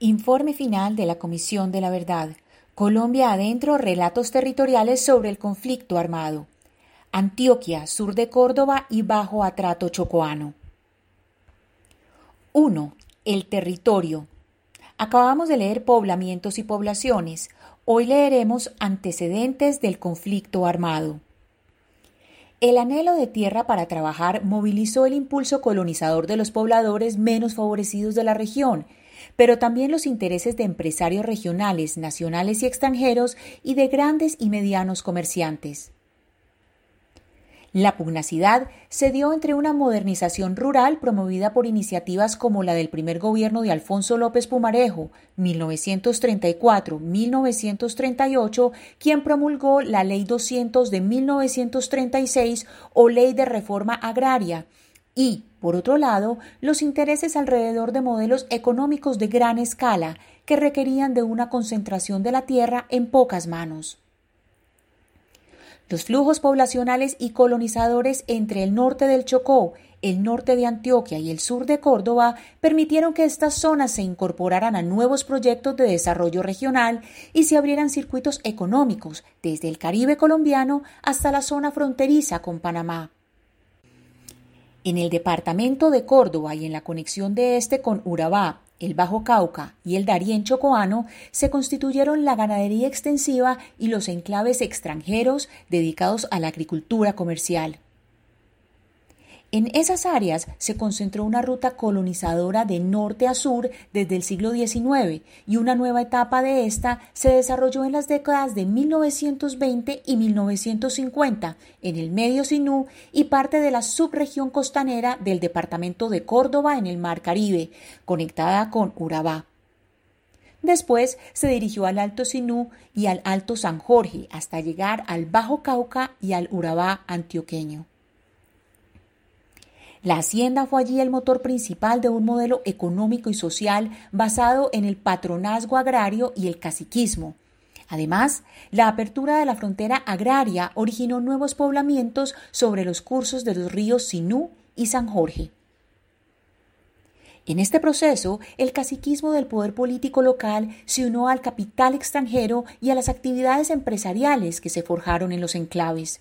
Informe final de la Comisión de la Verdad. Colombia adentro, relatos territoriales sobre el conflicto armado. Antioquia, sur de Córdoba y bajo atrato chocoano. 1. El territorio. Acabamos de leer poblamientos y poblaciones. Hoy leeremos antecedentes del conflicto armado. El anhelo de tierra para trabajar movilizó el impulso colonizador de los pobladores menos favorecidos de la región, pero también los intereses de empresarios regionales, nacionales y extranjeros y de grandes y medianos comerciantes. La pugnacidad se dio entre una modernización rural promovida por iniciativas como la del primer gobierno de Alfonso López Pumarejo, 1934-1938, quien promulgó la Ley 200 de 1936 o Ley de Reforma Agraria, y, por otro lado, los intereses alrededor de modelos económicos de gran escala que requerían de una concentración de la tierra en pocas manos. Los flujos poblacionales y colonizadores entre el norte del Chocó, el norte de Antioquia y el sur de Córdoba permitieron que estas zonas se incorporaran a nuevos proyectos de desarrollo regional y se abrieran circuitos económicos desde el Caribe colombiano hasta la zona fronteriza con Panamá. En el departamento de Córdoba y en la conexión de este con Urabá, el Bajo Cauca y el Darién Chocoano se constituyeron la ganadería extensiva y los enclaves extranjeros dedicados a la agricultura comercial. En esas áreas se concentró una ruta colonizadora de norte a sur desde el siglo XIX y una nueva etapa de esta se desarrolló en las décadas de 1920 y 1950 en el Medio Sinú y parte de la subregión costanera del departamento de Córdoba en el Mar Caribe, conectada con Urabá. Después se dirigió al Alto Sinú y al Alto San Jorge hasta llegar al Bajo Cauca y al Urabá antioqueño. La hacienda fue allí el motor principal de un modelo económico y social basado en el patronazgo agrario y el caciquismo. Además, la apertura de la frontera agraria originó nuevos poblamientos sobre los cursos de los ríos Sinú y San Jorge. En este proceso, el caciquismo del poder político local se unió al capital extranjero y a las actividades empresariales que se forjaron en los enclaves.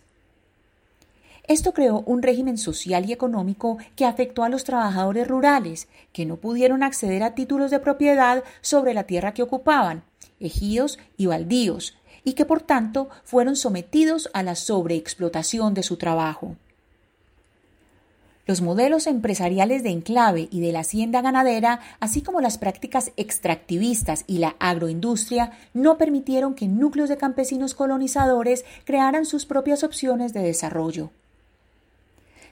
Esto creó un régimen social y económico que afectó a los trabajadores rurales, que no pudieron acceder a títulos de propiedad sobre la tierra que ocupaban, ejidos y baldíos, y que por tanto fueron sometidos a la sobreexplotación de su trabajo. Los modelos empresariales de enclave y de la hacienda ganadera, así como las prácticas extractivistas y la agroindustria, no permitieron que núcleos de campesinos colonizadores crearan sus propias opciones de desarrollo.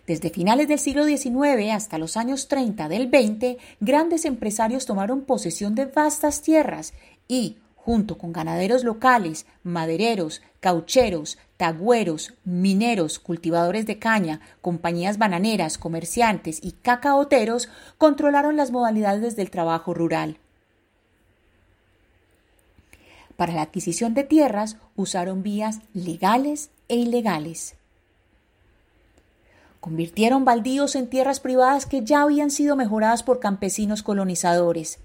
Desde finales del siglo XIX hasta los años 30 del 20, grandes empresarios tomaron posesión de vastas tierras y, junto con ganaderos locales, madereros, caucheros, tagüeros, mineros, cultivadores de caña, compañías bananeras, comerciantes y cacaoteros, controlaron las modalidades del trabajo rural. Para la adquisición de tierras usaron vías legales e ilegales. Convirtieron baldíos en tierras privadas que ya habían sido mejoradas por campesinos colonizadores.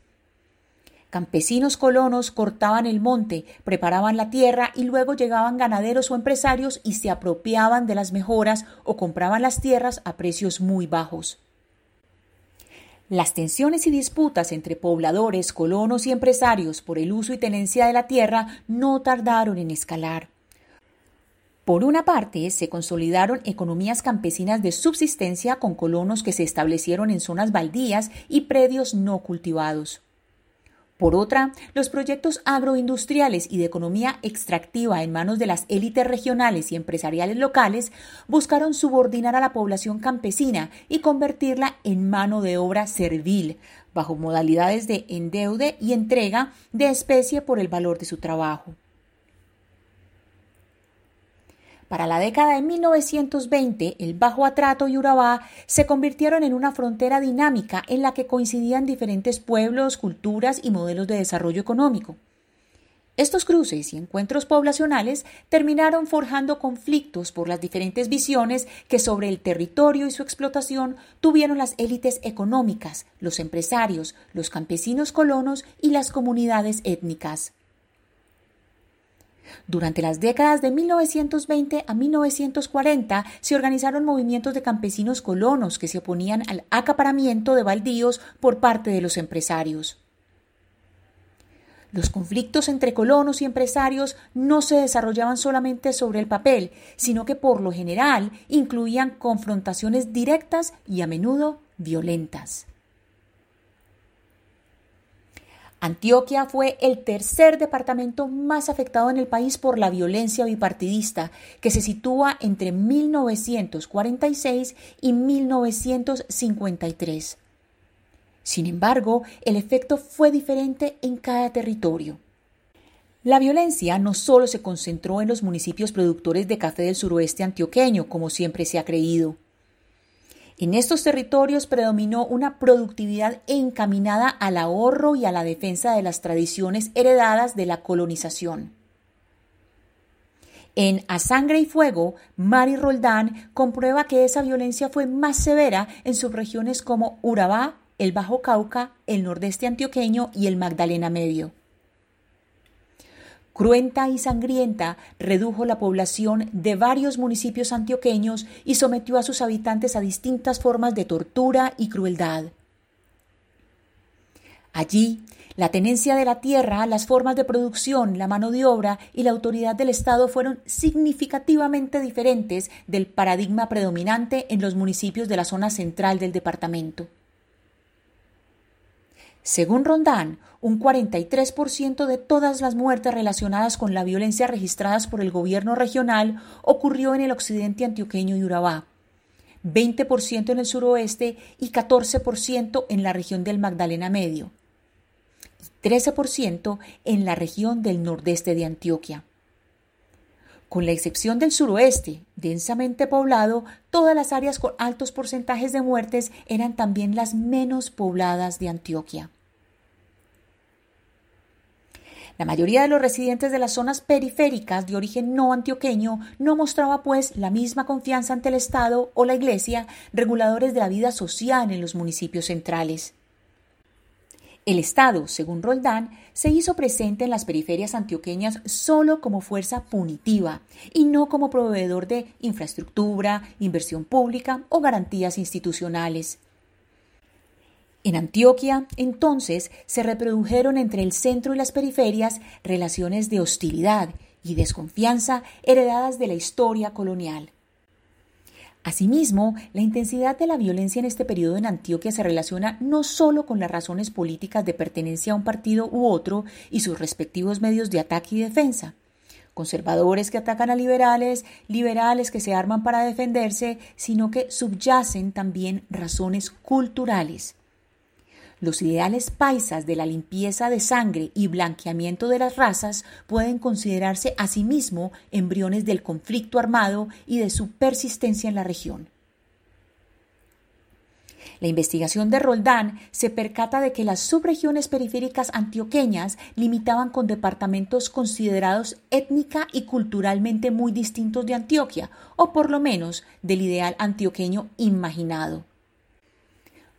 Campesinos colonos cortaban el monte, preparaban la tierra y luego llegaban ganaderos o empresarios y se apropiaban de las mejoras o compraban las tierras a precios muy bajos. Las tensiones y disputas entre pobladores, colonos y empresarios por el uso y tenencia de la tierra no tardaron en escalar. Por una parte, se consolidaron economías campesinas de subsistencia con colonos que se establecieron en zonas baldías y predios no cultivados. Por otra, los proyectos agroindustriales y de economía extractiva en manos de las élites regionales y empresariales locales buscaron subordinar a la población campesina y convertirla en mano de obra servil, bajo modalidades de endeude y entrega de especie por el valor de su trabajo. Para la década de 1920, el Bajo Atrato y Urabá se convirtieron en una frontera dinámica en la que coincidían diferentes pueblos, culturas y modelos de desarrollo económico. Estos cruces y encuentros poblacionales terminaron forjando conflictos por las diferentes visiones que sobre el territorio y su explotación tuvieron las élites económicas, los empresarios, los campesinos colonos y las comunidades étnicas. Durante las décadas de 1920 a 1940 se organizaron movimientos de campesinos colonos que se oponían al acaparamiento de baldíos por parte de los empresarios. Los conflictos entre colonos y empresarios no se desarrollaban solamente sobre el papel, sino que por lo general incluían confrontaciones directas y a menudo violentas. Antioquia fue el tercer departamento más afectado en el país por la violencia bipartidista, que se sitúa entre 1946 y 1953. Sin embargo, el efecto fue diferente en cada territorio. La violencia no solo se concentró en los municipios productores de café del suroeste antioqueño, como siempre se ha creído. En estos territorios predominó una productividad encaminada al ahorro y a la defensa de las tradiciones heredadas de la colonización. En A Sangre y Fuego, Mari Roldán comprueba que esa violencia fue más severa en subregiones como Urabá, el Bajo Cauca, el nordeste antioqueño y el Magdalena Medio. Cruenta y sangrienta, redujo la población de varios municipios antioqueños y sometió a sus habitantes a distintas formas de tortura y crueldad. Allí, la tenencia de la tierra, las formas de producción, la mano de obra y la autoridad del Estado fueron significativamente diferentes del paradigma predominante en los municipios de la zona central del departamento. Según Rondán, un 43% de todas las muertes relacionadas con la violencia registradas por el gobierno regional ocurrió en el occidente antioqueño y Urabá, 20% en el suroeste y 14% en la región del Magdalena Medio, y 13% en la región del nordeste de Antioquia. Con la excepción del suroeste, densamente poblado, todas las áreas con altos porcentajes de muertes eran también las menos pobladas de Antioquia. La mayoría de los residentes de las zonas periféricas de origen no antioqueño no mostraba pues la misma confianza ante el Estado o la Iglesia, reguladores de la vida social en los municipios centrales. El Estado, según Roldán, se hizo presente en las periferias antioqueñas solo como fuerza punitiva y no como proveedor de infraestructura, inversión pública o garantías institucionales. En Antioquia, entonces, se reprodujeron entre el centro y las periferias relaciones de hostilidad y desconfianza heredadas de la historia colonial. Asimismo, la intensidad de la violencia en este periodo en Antioquia se relaciona no solo con las razones políticas de pertenencia a un partido u otro y sus respectivos medios de ataque y defensa, conservadores que atacan a liberales, liberales que se arman para defenderse, sino que subyacen también razones culturales. Los ideales paisas de la limpieza de sangre y blanqueamiento de las razas pueden considerarse asimismo embriones del conflicto armado y de su persistencia en la región. La investigación de Roldán se percata de que las subregiones periféricas antioqueñas limitaban con departamentos considerados étnica y culturalmente muy distintos de Antioquia, o por lo menos del ideal antioqueño imaginado.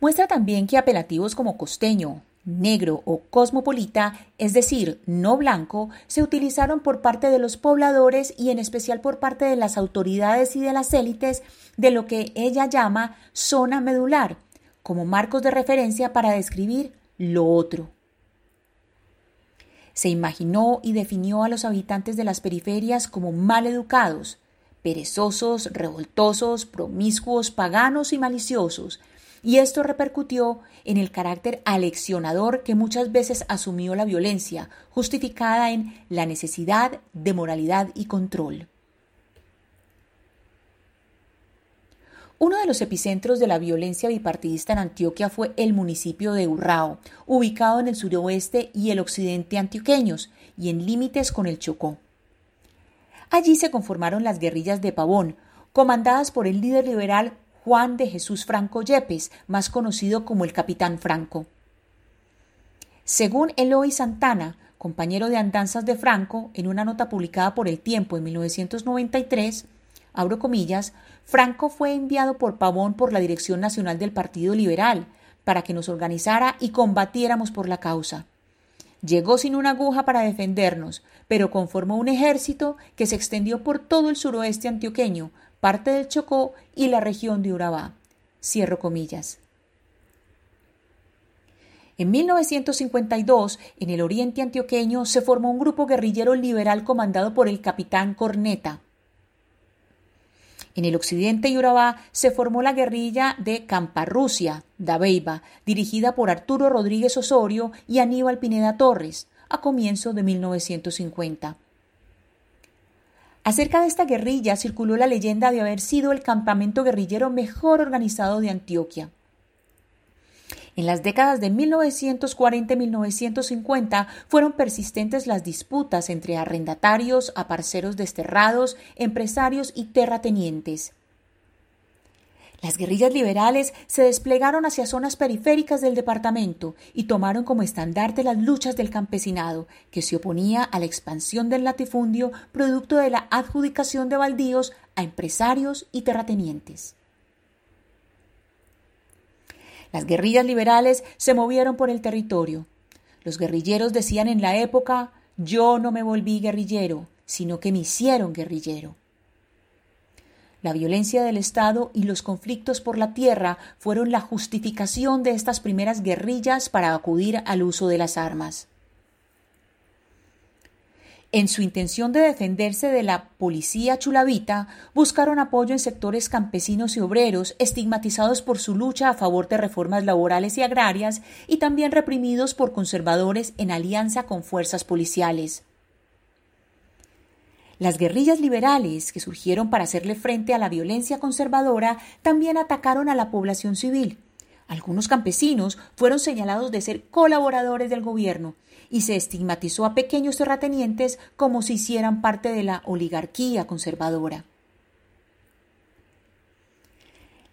Muestra también que apelativos como costeño, negro o cosmopolita, es decir, no blanco, se utilizaron por parte de los pobladores y en especial por parte de las autoridades y de las élites de lo que ella llama zona medular, como marcos de referencia para describir lo otro. Se imaginó y definió a los habitantes de las periferias como mal educados, perezosos, revoltosos, promiscuos, paganos y maliciosos, y esto repercutió en el carácter aleccionador que muchas veces asumió la violencia, justificada en la necesidad de moralidad y control. Uno de los epicentros de la violencia bipartidista en Antioquia fue el municipio de Urrao, ubicado en el suroeste y el occidente antioqueños y en límites con el Chocó. Allí se conformaron las guerrillas de Pavón, comandadas por el líder liberal Juan de Jesús Franco Yepes, más conocido como el Capitán Franco. Según Eloy Santana, compañero de andanzas de Franco, en una nota publicada por El Tiempo en 1993, abro comillas, Franco fue enviado por Pavón por la Dirección Nacional del Partido Liberal para que nos organizara y combatiéramos por la causa. Llegó sin una aguja para defendernos, pero conformó un ejército que se extendió por todo el suroeste antioqueño, parte del Chocó y la región de Urabá. Cierro comillas. En 1952, en el oriente antioqueño, se formó un grupo guerrillero liberal comandado por el capitán Corneta. En el occidente de Urabá se formó la guerrilla de Camparrusia, Dabeiba, dirigida por Arturo Rodríguez Osorio y Aníbal Pineda Torres, a comienzo de 1950. Acerca de esta guerrilla circuló la leyenda de haber sido el campamento guerrillero mejor organizado de Antioquia. En las décadas de 1940 y 1950 fueron persistentes las disputas entre arrendatarios, aparceros desterrados, empresarios y terratenientes. Las guerrillas liberales se desplegaron hacia zonas periféricas del departamento y tomaron como estandarte las luchas del campesinado, que se oponía a la expansión del latifundio producto de la adjudicación de baldíos a empresarios y terratenientes. Las guerrillas liberales se movieron por el territorio. Los guerrilleros decían en la época yo no me volví guerrillero, sino que me hicieron guerrillero. La violencia del Estado y los conflictos por la tierra fueron la justificación de estas primeras guerrillas para acudir al uso de las armas. En su intención de defenderse de la policía chulavita, buscaron apoyo en sectores campesinos y obreros estigmatizados por su lucha a favor de reformas laborales y agrarias y también reprimidos por conservadores en alianza con fuerzas policiales. Las guerrillas liberales, que surgieron para hacerle frente a la violencia conservadora, también atacaron a la población civil. Algunos campesinos fueron señalados de ser colaboradores del gobierno y se estigmatizó a pequeños terratenientes como si hicieran parte de la oligarquía conservadora.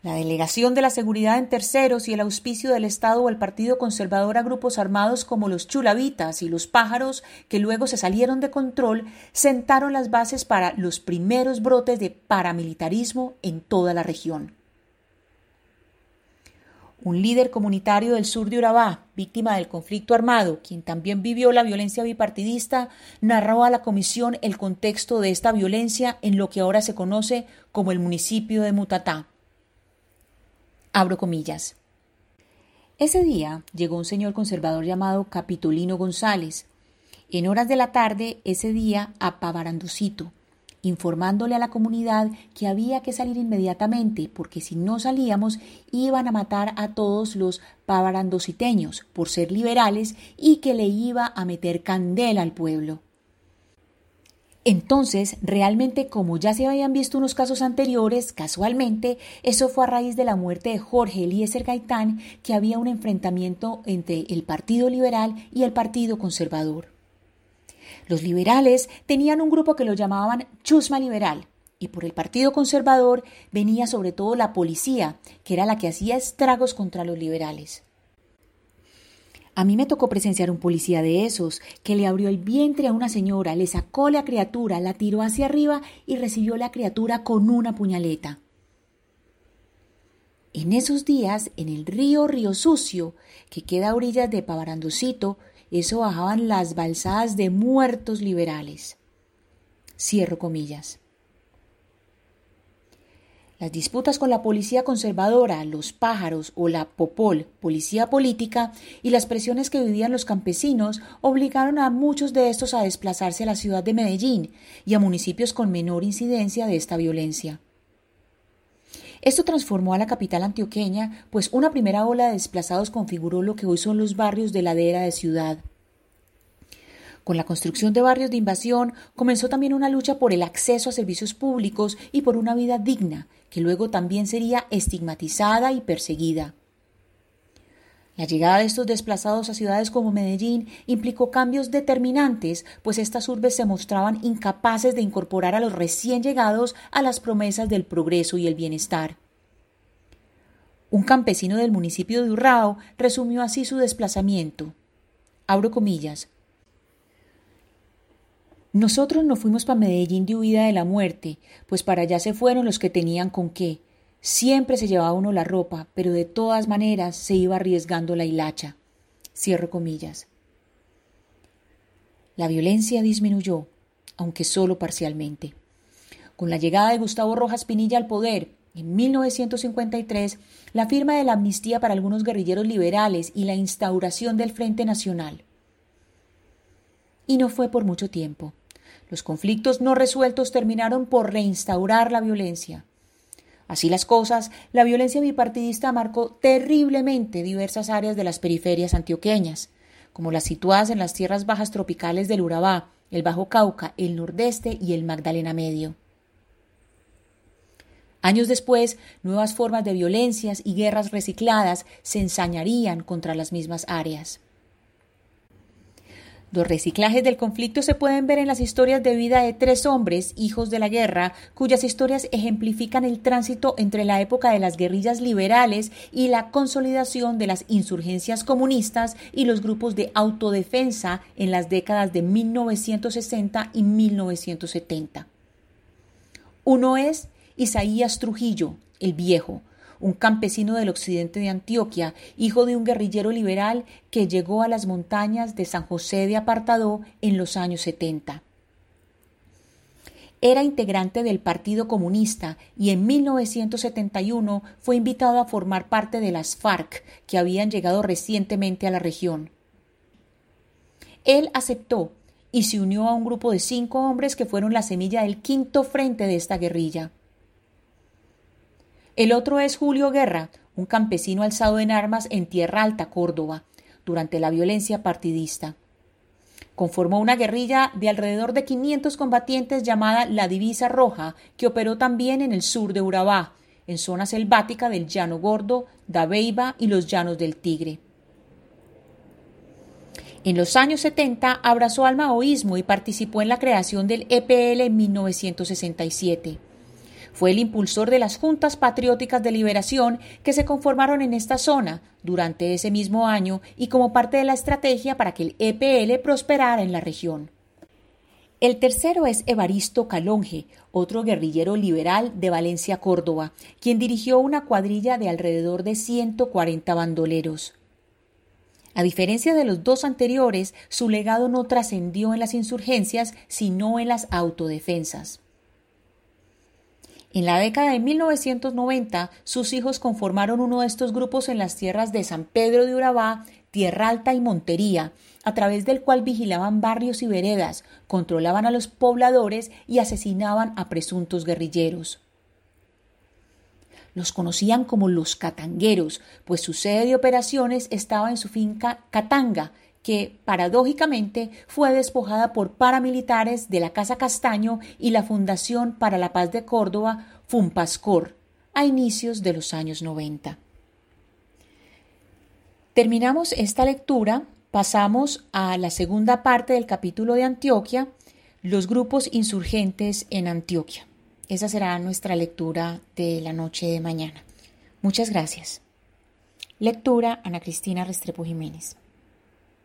La delegación de la seguridad en terceros y el auspicio del Estado o el Partido Conservador a grupos armados como los chulavitas y los pájaros, que luego se salieron de control, sentaron las bases para los primeros brotes de paramilitarismo en toda la región. Un líder comunitario del sur de Urabá, víctima del conflicto armado, quien también vivió la violencia bipartidista, narró a la comisión el contexto de esta violencia en lo que ahora se conoce como el municipio de Mutatá. Abro comillas. Ese día llegó un señor conservador llamado Capitolino González. En horas de la tarde, ese día, a Pavaranducito, informándole a la comunidad que había que salir inmediatamente porque si no salíamos iban a matar a todos los pavarandositeños por ser liberales y que le iba a meter candela al pueblo. Entonces, realmente, como ya se habían visto unos casos anteriores, casualmente, eso fue a raíz de la muerte de Jorge Eliezer Gaitán, que había un enfrentamiento entre el Partido Liberal y el Partido Conservador. Los liberales tenían un grupo que lo llamaban Chusma Liberal, y por el Partido Conservador venía sobre todo la policía, que era la que hacía estragos contra los liberales. A mí me tocó presenciar un policía de esos, que le abrió el vientre a una señora, le sacó la criatura, la tiró hacia arriba y recibió la criatura con una puñaleta. En esos días, en el río Río Sucio, que queda a orillas de Pavarandocito, eso bajaban las balsadas de muertos liberales. Cierro comillas. Las disputas con la policía conservadora, los pájaros o la popol, policía política, y las presiones que vivían los campesinos obligaron a muchos de estos a desplazarse a la ciudad de Medellín y a municipios con menor incidencia de esta violencia. Esto transformó a la capital antioqueña, pues una primera ola de desplazados configuró lo que hoy son los barrios de ladera de ciudad. Con la construcción de barrios de invasión comenzó también una lucha por el acceso a servicios públicos y por una vida digna, que luego también sería estigmatizada y perseguida. La llegada de estos desplazados a ciudades como Medellín implicó cambios determinantes, pues estas urbes se mostraban incapaces de incorporar a los recién llegados a las promesas del progreso y el bienestar. Un campesino del municipio de Urrao resumió así su desplazamiento. Abro comillas. Nosotros no fuimos para Medellín de huida de la muerte, pues para allá se fueron los que tenían con qué. Siempre se llevaba uno la ropa, pero de todas maneras se iba arriesgando la hilacha. Cierro comillas. La violencia disminuyó, aunque solo parcialmente. Con la llegada de Gustavo Rojas Pinilla al poder, en 1953, la firma de la amnistía para algunos guerrilleros liberales y la instauración del Frente Nacional. Y no fue por mucho tiempo. Los conflictos no resueltos terminaron por reinstaurar la violencia. Así las cosas, la violencia bipartidista marcó terriblemente diversas áreas de las periferias antioqueñas, como las situadas en las tierras bajas tropicales del Urabá, el Bajo Cauca, el Nordeste y el Magdalena Medio. Años después, nuevas formas de violencias y guerras recicladas se ensañarían contra las mismas áreas. Los reciclajes del conflicto se pueden ver en las historias de vida de tres hombres, hijos de la guerra, cuyas historias ejemplifican el tránsito entre la época de las guerrillas liberales y la consolidación de las insurgencias comunistas y los grupos de autodefensa en las décadas de 1960 y 1970. Uno es Isaías Trujillo, el viejo, un campesino del occidente de Antioquia, hijo de un guerrillero liberal que llegó a las montañas de San José de Apartadó en los años 70. Era integrante del Partido Comunista y en 1971 fue invitado a formar parte de las FARC que habían llegado recientemente a la región. Él aceptó y se unió a un grupo de cinco hombres que fueron la semilla del quinto frente de esta guerrilla. El otro es Julio Guerra, un campesino alzado en armas en Tierra Alta, Córdoba, durante la violencia partidista. Conformó una guerrilla de alrededor de 500 combatientes llamada la Divisa Roja, que operó también en el sur de Urabá, en zona selvática del Llano Gordo, Dabeiba y los Llanos del Tigre. En los años 70 abrazó al maoísmo y participó en la creación del EPL en 1967. Fue el impulsor de las Juntas Patrióticas de Liberación que se conformaron en esta zona durante ese mismo año y como parte de la estrategia para que el EPL prosperara en la región. El tercero es Evaristo Calonge, otro guerrillero liberal de Valencia, Córdoba, quien dirigió una cuadrilla de alrededor de 140 bandoleros. A diferencia de los dos anteriores, su legado no trascendió en las insurgencias, sino en las autodefensas. En la década de 1990, sus hijos conformaron uno de estos grupos en las tierras de San Pedro de Urabá, Tierra Alta y Montería, a través del cual vigilaban barrios y veredas, controlaban a los pobladores y asesinaban a presuntos guerrilleros. Los conocían como los catangueros, pues su sede de operaciones estaba en su finca Catanga, que paradójicamente fue despojada por paramilitares de la Casa Castaño y la Fundación para la Paz de Córdoba, FUNPASCOR, a inicios de los años 90. Terminamos esta lectura, pasamos a la segunda parte del capítulo de Antioquia, los grupos insurgentes en Antioquia. Esa será nuestra lectura de la noche de mañana. Muchas gracias. Lectura Ana Cristina Restrepo Jiménez.